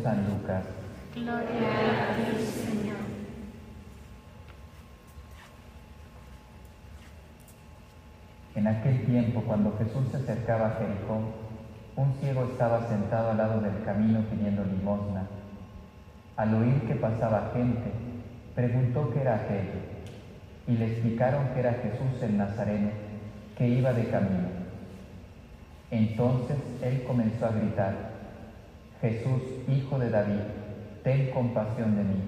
según San Lucas. Gloria a ti, Señor. En aquel tiempo, cuando Jesús se acercaba a Jericó, un ciego estaba sentado al lado del camino pidiendo limosna. Al oír que pasaba gente, preguntó qué era aquello, y le explicaron que era Jesús el Nazareno, que iba de camino. Entonces él comenzó a gritar, Jesús, hijo de David, ten compasión de mí.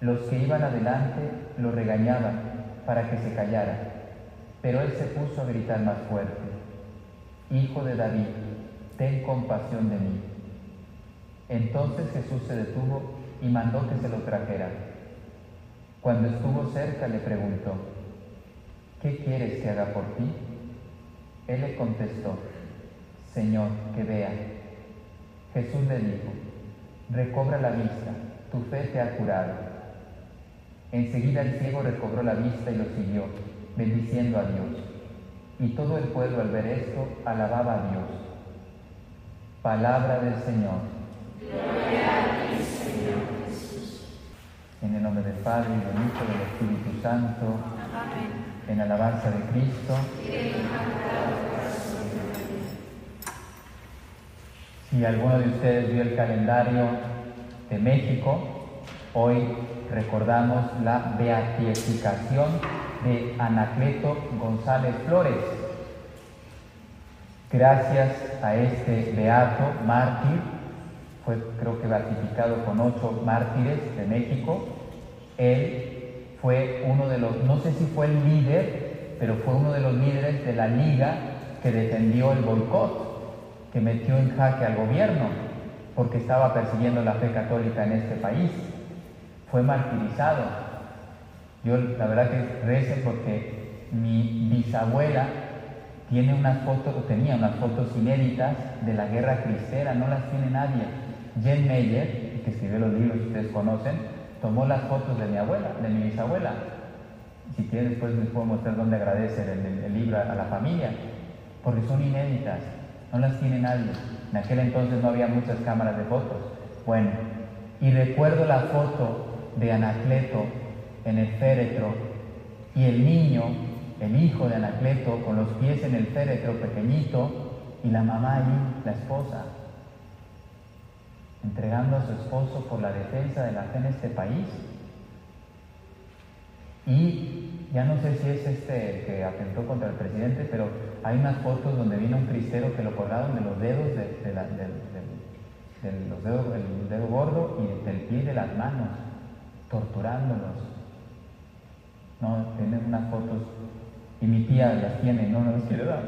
Los que iban adelante lo regañaban para que se callara, pero él se puso a gritar más fuerte, Hijo de David, ten compasión de mí. Entonces Jesús se detuvo y mandó que se lo trajera. Cuando estuvo cerca le preguntó, ¿qué quieres que haga por ti? Él le contestó, Señor, que vea. Jesús le dijo, recobra la vista, tu fe te ha curado. Enseguida el ciego recobró la vista y lo siguió, bendiciendo a Dios. Y todo el pueblo al ver esto alababa a Dios. Palabra del Señor. Gloria a ti, Señor Jesús. En el nombre del Padre y del Hijo y del Espíritu Santo, Amén. en alabanza de Cristo. Si alguno de ustedes vio el calendario de México, hoy recordamos la beatificación de Anacleto González Flores. Gracias a este beato mártir, fue creo que beatificado con ocho mártires de México, él fue uno de los, no sé si fue el líder, pero fue uno de los líderes de la liga que defendió el boicot, que metió en jaque al gobierno, porque estaba persiguiendo la fe católica en este país. Fue martirizado. Yo la verdad que recé porque mi bisabuela tiene unas fotos, tenía unas fotos inéditas de la guerra cristera, no las tiene nadie. Jen Meyer, que escribió los libros que ustedes conocen, tomó las fotos de mi abuela, de mi bisabuela. Si quieren después les puedo mostrar dónde agradecer el libro a la familia, porque son inéditas, no las tiene nadie. En aquel entonces no había muchas cámaras de fotos. Bueno, y recuerdo la foto de Anacleto en el féretro y el niño, el hijo de Anacleto, con los pies en el féretro pequeñito y la mamá ahí, la esposa, entregando a su esposo por la defensa de la fe en este país. Y ya no sé si es este el que atentó contra el presidente, pero hay unas fotos donde vino un cristero que lo colgaron de los dedos, de, los dedos, el dedo gordo y del pie de las manos, torturándolos. No, tienen unas fotos y mi tía las tiene, no no las quiere dar.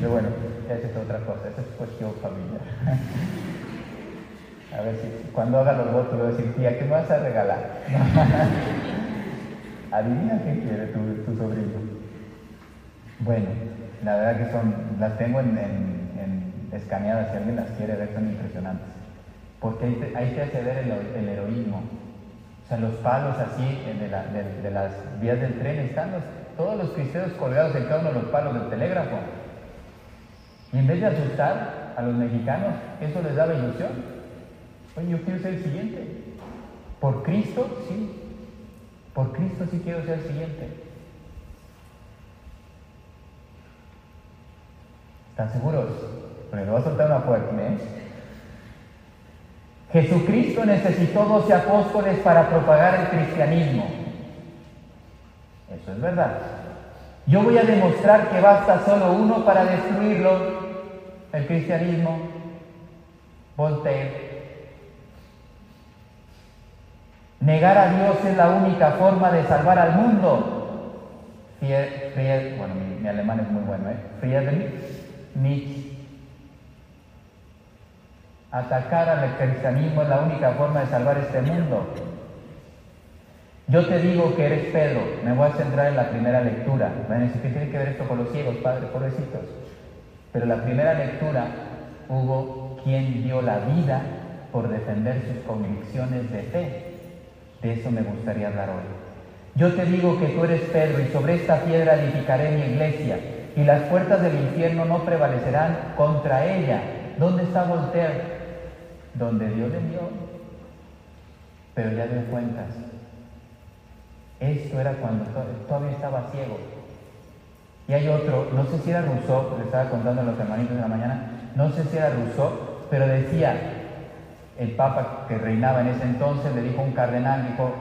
Pero bueno, esa es otra cosa, esa es cuestión familiar. A ver si cuando haga los votos le voy a decir, tía, ¿qué me vas a regalar? Adivina qué quiere tu sobrino. Bueno, la verdad que son, las tengo en, escaneadas, si alguien las quiere ver, son impresionantes. Porque ahí te, hace ver el, heroísmo. O sea, los palos así eh, de las vías del tren están los- todos los cristeros colgados en cada uno de los palos del telégrafo. Y en vez de asustar a los mexicanos, eso les daba ilusión. Oye, yo quiero ser el siguiente. Por Cristo, sí. Por Cristo sí quiero ser el siguiente. ¿Están seguros? Porque le voy a soltar una fuerte, ¿eh? Jesucristo necesitó 12 apóstoles para propagar el cristianismo. Eso es verdad. Yo voy a demostrar que basta solo uno para destruirlo, el cristianismo. Voltaire. Negar a Dios es la única forma de salvar al mundo. Fried- bueno, mi, mi alemán es muy bueno, ¿eh? Friedrich Nietzsche. Atacar al cristianismo es la única forma de salvar este mundo. Yo te digo que eres Pedro. Me voy a centrar en la primera lectura. Decir, ¿qué tiene que ver esto con los ciegos, padre? Pobrecitos. Pero la primera lectura hubo quien dio la vida por defender sus convicciones de fe. De eso me gustaría hablar hoy. Yo te digo que tú eres Pedro y sobre esta piedra edificaré mi iglesia y las puertas del infierno no prevalecerán contra ella. ¿dónde está Voltaire? Donde Dios le envió. Pero ya dio cuentas. Esto era cuando todavía estaba ciego. Y hay otro, no sé si era Rousseau, le estaba contando a los hermanitos de la mañana, no sé si era Rousseau, pero decía, el papa que reinaba en ese entonces le dijo a un cardenal, dijo,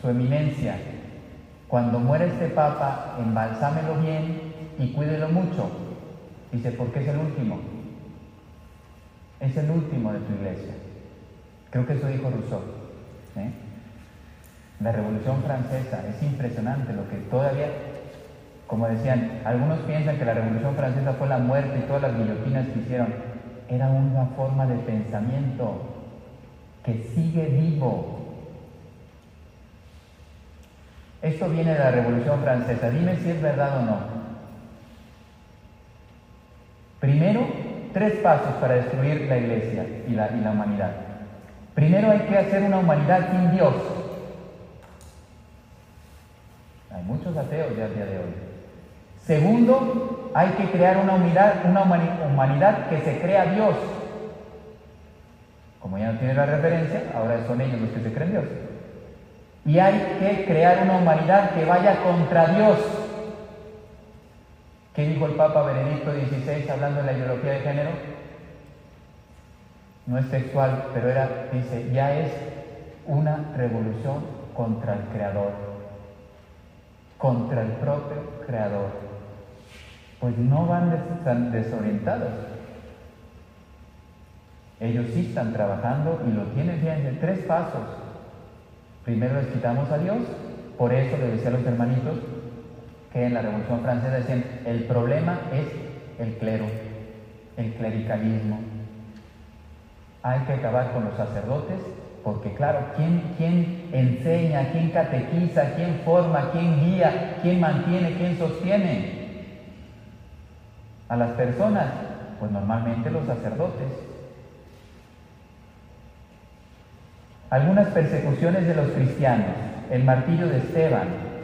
su eminencia, cuando muera este papa, embalsámelo bien y cuídelo mucho. Dice, porque es el último. Es el último de tu iglesia. Creo que eso dijo Rousseau. La Revolución Francesa es impresionante lo que todavía, como decían, algunos piensan que la Revolución Francesa fue la muerte y todas las guillotinas que hicieron. Era una forma de pensamiento que sigue vivo. Esto viene de la Revolución Francesa. Dime si es verdad o no. Primero, tres pasos para destruir la iglesia y la, y la humanidad. Primero hay que hacer una humanidad sin Dios. Hay muchos ateos ya al día de hoy. Segundo, hay que crear una, una humanidad que se crea Dios. Como ya no tiene la referencia, ahora son ellos los que se creen Dios. Y hay que crear una humanidad que vaya contra Dios. ¿Qué dijo el Papa Benedicto XVI hablando de la ideología de género? No es sexual, pero era, dice, ya es una revolución contra el Creador, contra el propio Creador. Pues no van tan desorientados. Ellos sí están trabajando y lo tienen bien en tres pasos. Primero les quitamos a Dios, por eso le decía a los hermanitos que en la Revolución Francesa decían, el problema es el clero, el clericalismo. Hay que acabar con los sacerdotes, porque claro, ¿quién, quién enseña, quién catequiza, quién forma, quién guía, quién mantiene, quién sostiene a las personas? Pues normalmente los sacerdotes. Algunas persecuciones de los cristianos, el martirio de Esteban,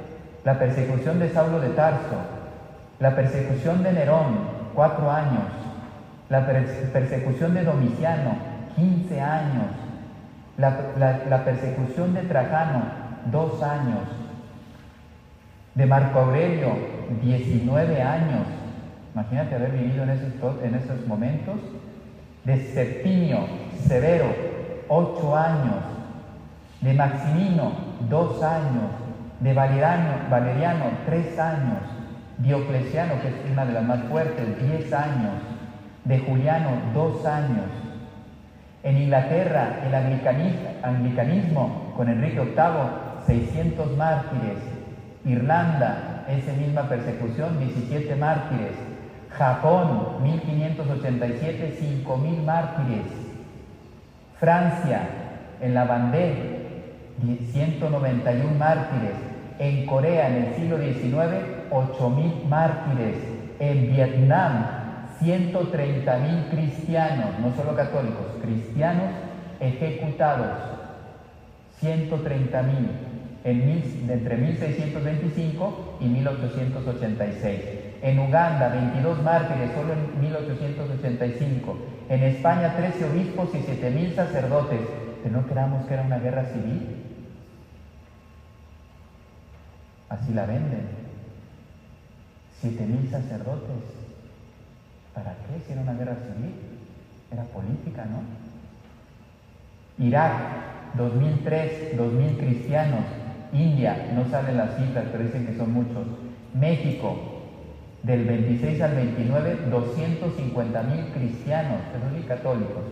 la persecución de Saulo de Tarso, la persecución de Nerón, cuatro años, la persecución de Domiciano, 15 años, la, persecución de Trajano, dos años, de Marco Aurelio, 19 años, imagínate haber vivido en esos, en esos momentos, de Septimio Severo, ocho años, de Maximino, dos años, de Valeriano, Valeriano tres años, Diocleciano, que es una de las más fuertes, diez años, de Juliano, dos años. En Inglaterra, el anglicanismo, con Enrique VIII, 600 mártires. Irlanda, esa misma persecución, 17 mártires. Japón, 1587, 5.000 mártires. Francia, en la Vendée, 191 mártires. En Corea, en el siglo XIX, 8.000 mártires. En Vietnam, 130.000 cristianos, no solo católicos, cristianos ejecutados. 130.000 en entre 1625 y 1886. En Uganda, 22 mártires solo en 1885. En España, 13 obispos y 7.000 sacerdotes. Pero no creamos que era una guerra civil. Así la venden. Siete mil sacerdotes. ¿Para qué si era una guerra civil? Era política, ¿no? Irak, 2003, 2000 cristianos. India, no salen las cifras, pero dicen que son muchos. México, del 26 al 29, 250 mil cristianos, pero y católicos.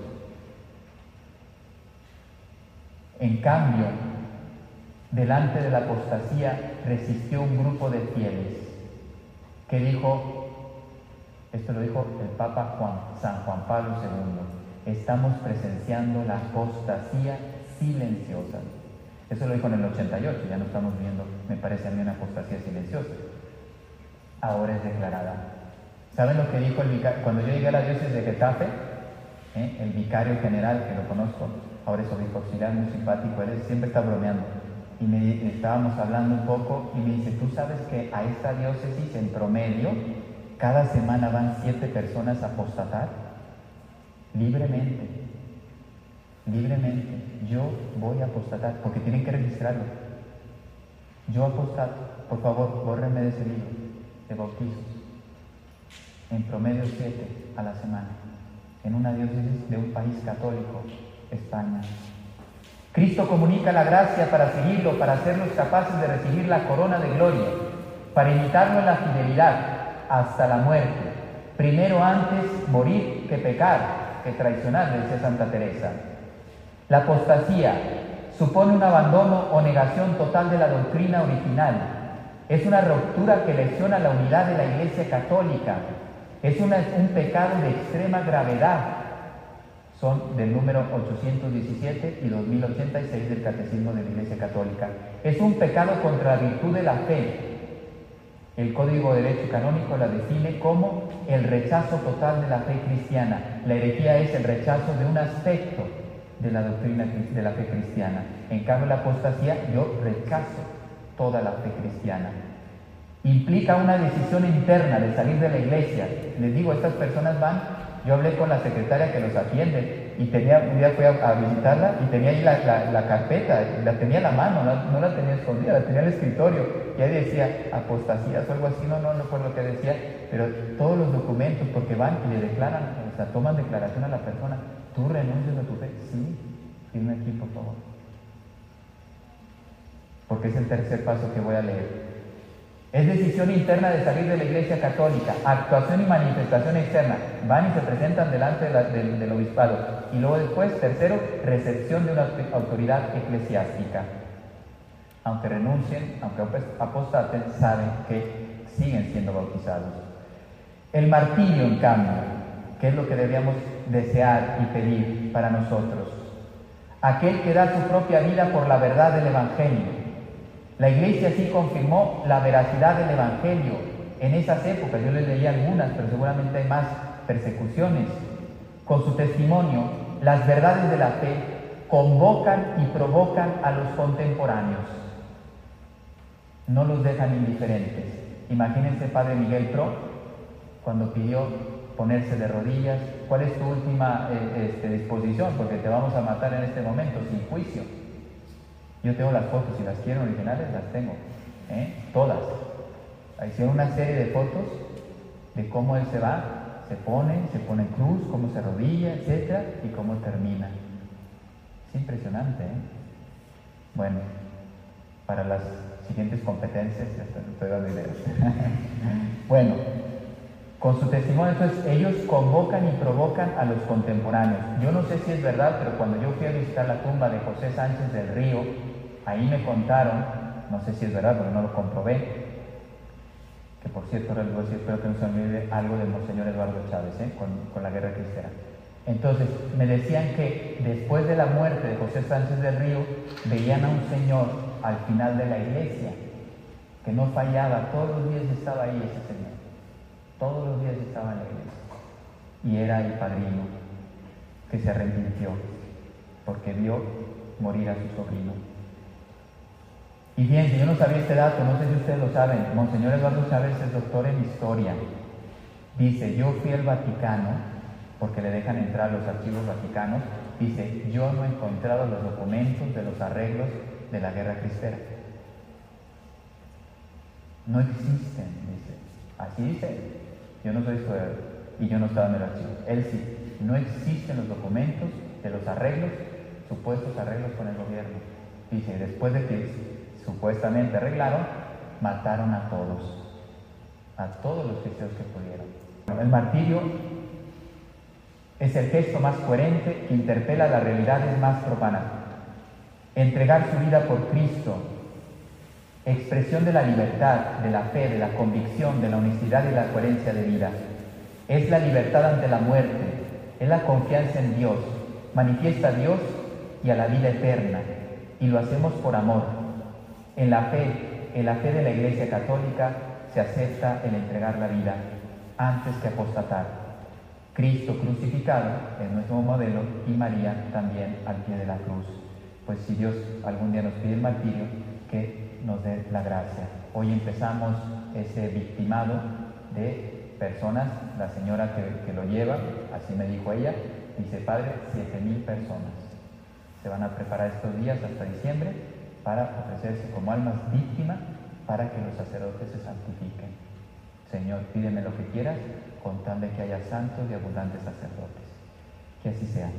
En cambio, delante de la apostasía resistió un grupo de fieles que dijo, esto lo dijo el Papa Juan, San Juan Pablo II, estamos presenciando la apostasía silenciosa. Eso lo dijo en el 88, ya no estamos viendo, me parece a mí, una apostasía silenciosa. Ahora es declarada. ¿Saben lo que dijo el vicario? Cuando yo llegué a la diócesis de Getafe, ¿eh? el vicario general, que lo conozco, ahora es obispo auxiliar, muy simpático, él siempre está bromeando y me, estábamos hablando un poco y me dice, tú sabes que a esta diócesis en promedio cada semana van siete personas a apostatar. libremente, libremente, yo voy a apostatar, porque tienen que registrarlo. Yo apostato, por favor, bórrenme de ese libro de bautizos. En promedio siete a la semana, en una diócesis de un país católico, España. Cristo comunica la gracia para seguirlo, para hacernos capaces de recibir la corona de gloria, para imitarlo en la fidelidad hasta la muerte. Primero antes morir que pecar, que traicionar, decía Santa Teresa. La apostasía supone un abandono o negación total de la doctrina original. Es una ruptura que lesiona la unidad de la Iglesia Católica. Es un pecado de extrema gravedad son del número 817 y 2086 del Catecismo de la Iglesia Católica. Es un pecado contra la virtud de la fe. El Código de Derecho Canónico la define como el rechazo total de la fe cristiana. La herejía es el rechazo de un aspecto de la doctrina de la fe cristiana. En cambio, la apostasía, yo rechazo toda la fe cristiana. Implica una decisión interna de salir de la iglesia. Les digo, estas personas van yo hablé con la secretaria que los atiende y tenía, un día fui a, visitarla y tenía ahí la, carpeta, la tenía en la mano, no, la tenía escondida, la tenía en el escritorio. Y ahí decía apostasías o algo así, no, no, no fue lo que decía, pero todos los documentos, porque van y le declaran, o sea, toman declaración a la persona, ¿tú renuncias a tu fe? Sí, firme aquí, por favor. Porque es el tercer paso que voy a leer. Es decisión interna de salir de la Iglesia Católica, actuación y manifestación externa. Van y se presentan delante del, obispado. Y luego después, tercero, recepción de una autoridad eclesiástica. Aunque renuncien, aunque apostaten, saben que siguen siendo bautizados. El martirio, en cambio, que es lo que debíamos desear y pedir para nosotros. Aquel que da su propia vida por la verdad del Evangelio la iglesia sí confirmó la veracidad del Evangelio en esas épocas. Yo les leí algunas, pero seguramente hay más persecuciones. Con su testimonio, las verdades de la fe convocan y provocan a los contemporáneos. No los dejan indiferentes. Imagínense Padre Miguel Pro cuando pidió ponerse de rodillas. ¿Cuál es tu última eh, este, disposición? Porque te vamos a matar en este momento sin juicio. Yo tengo las fotos, si las quieren originales, las tengo. ¿eh? Todas. Hicieron una serie de fotos de cómo él se va, se pone, se pone cruz, cómo se arrodilla, etc. y cómo termina. Es impresionante, ¿eh? Bueno, para las siguientes competencias, estoy dando ideas. bueno, con su testimonio, entonces ellos convocan y provocan a los contemporáneos. Yo no sé si es verdad, pero cuando yo fui a visitar la tumba de José Sánchez del Río, Ahí me contaron, no sé si es verdad, pero no lo comprobé, que por cierto, espero que no se olvide algo del Monseñor Eduardo Chávez ¿eh? con, la guerra cristiana. Entonces, me decían que después de la muerte de José Sánchez del Río, veían a un señor al final de la iglesia, que no fallaba, todos los días estaba ahí ese señor, todos los días estaba en la iglesia. Y era el padrino que se arrepintió porque vio morir a su sobrino. Y bien, yo no sabía este dato, no sé si ustedes lo saben, Monseñor Eduardo Chávez es doctor en historia. Dice, yo fui al Vaticano, porque le dejan entrar los archivos vaticanos, dice, yo no he encontrado los documentos de los arreglos de la guerra cristera. No existen, dice. Así dice. Yo no soy historiador y yo no estaba en el archivo. Él sí. No existen los documentos de los arreglos, supuestos arreglos con el gobierno. Dice, después de que supuestamente arreglaron, mataron a todos, a todos los cristianos que pudieron. El martirio es el gesto más coherente que interpela las realidades más profanas. Entregar su vida por Cristo, expresión de la libertad, de la fe, de la convicción, de la honestidad y la coherencia de vida. Es la libertad ante la muerte, es la confianza en Dios, manifiesta a Dios y a la vida eterna, y lo hacemos por amor en la fe, en la fe de la Iglesia Católica se acepta el entregar la vida antes que apostatar. Cristo crucificado es nuestro modelo y María también al pie de la cruz. Pues si Dios algún día nos pide el martirio, que nos dé la gracia. Hoy empezamos ese victimado de personas, la señora que, que lo lleva, así me dijo ella, Dice, Padre, siete mil personas se van a preparar estos días hasta diciembre para ofrecerse como almas víctimas para que los sacerdotes se santifiquen. Señor, pídeme lo que quieras, con tal de que haya santos y abundantes sacerdotes. Que así sea.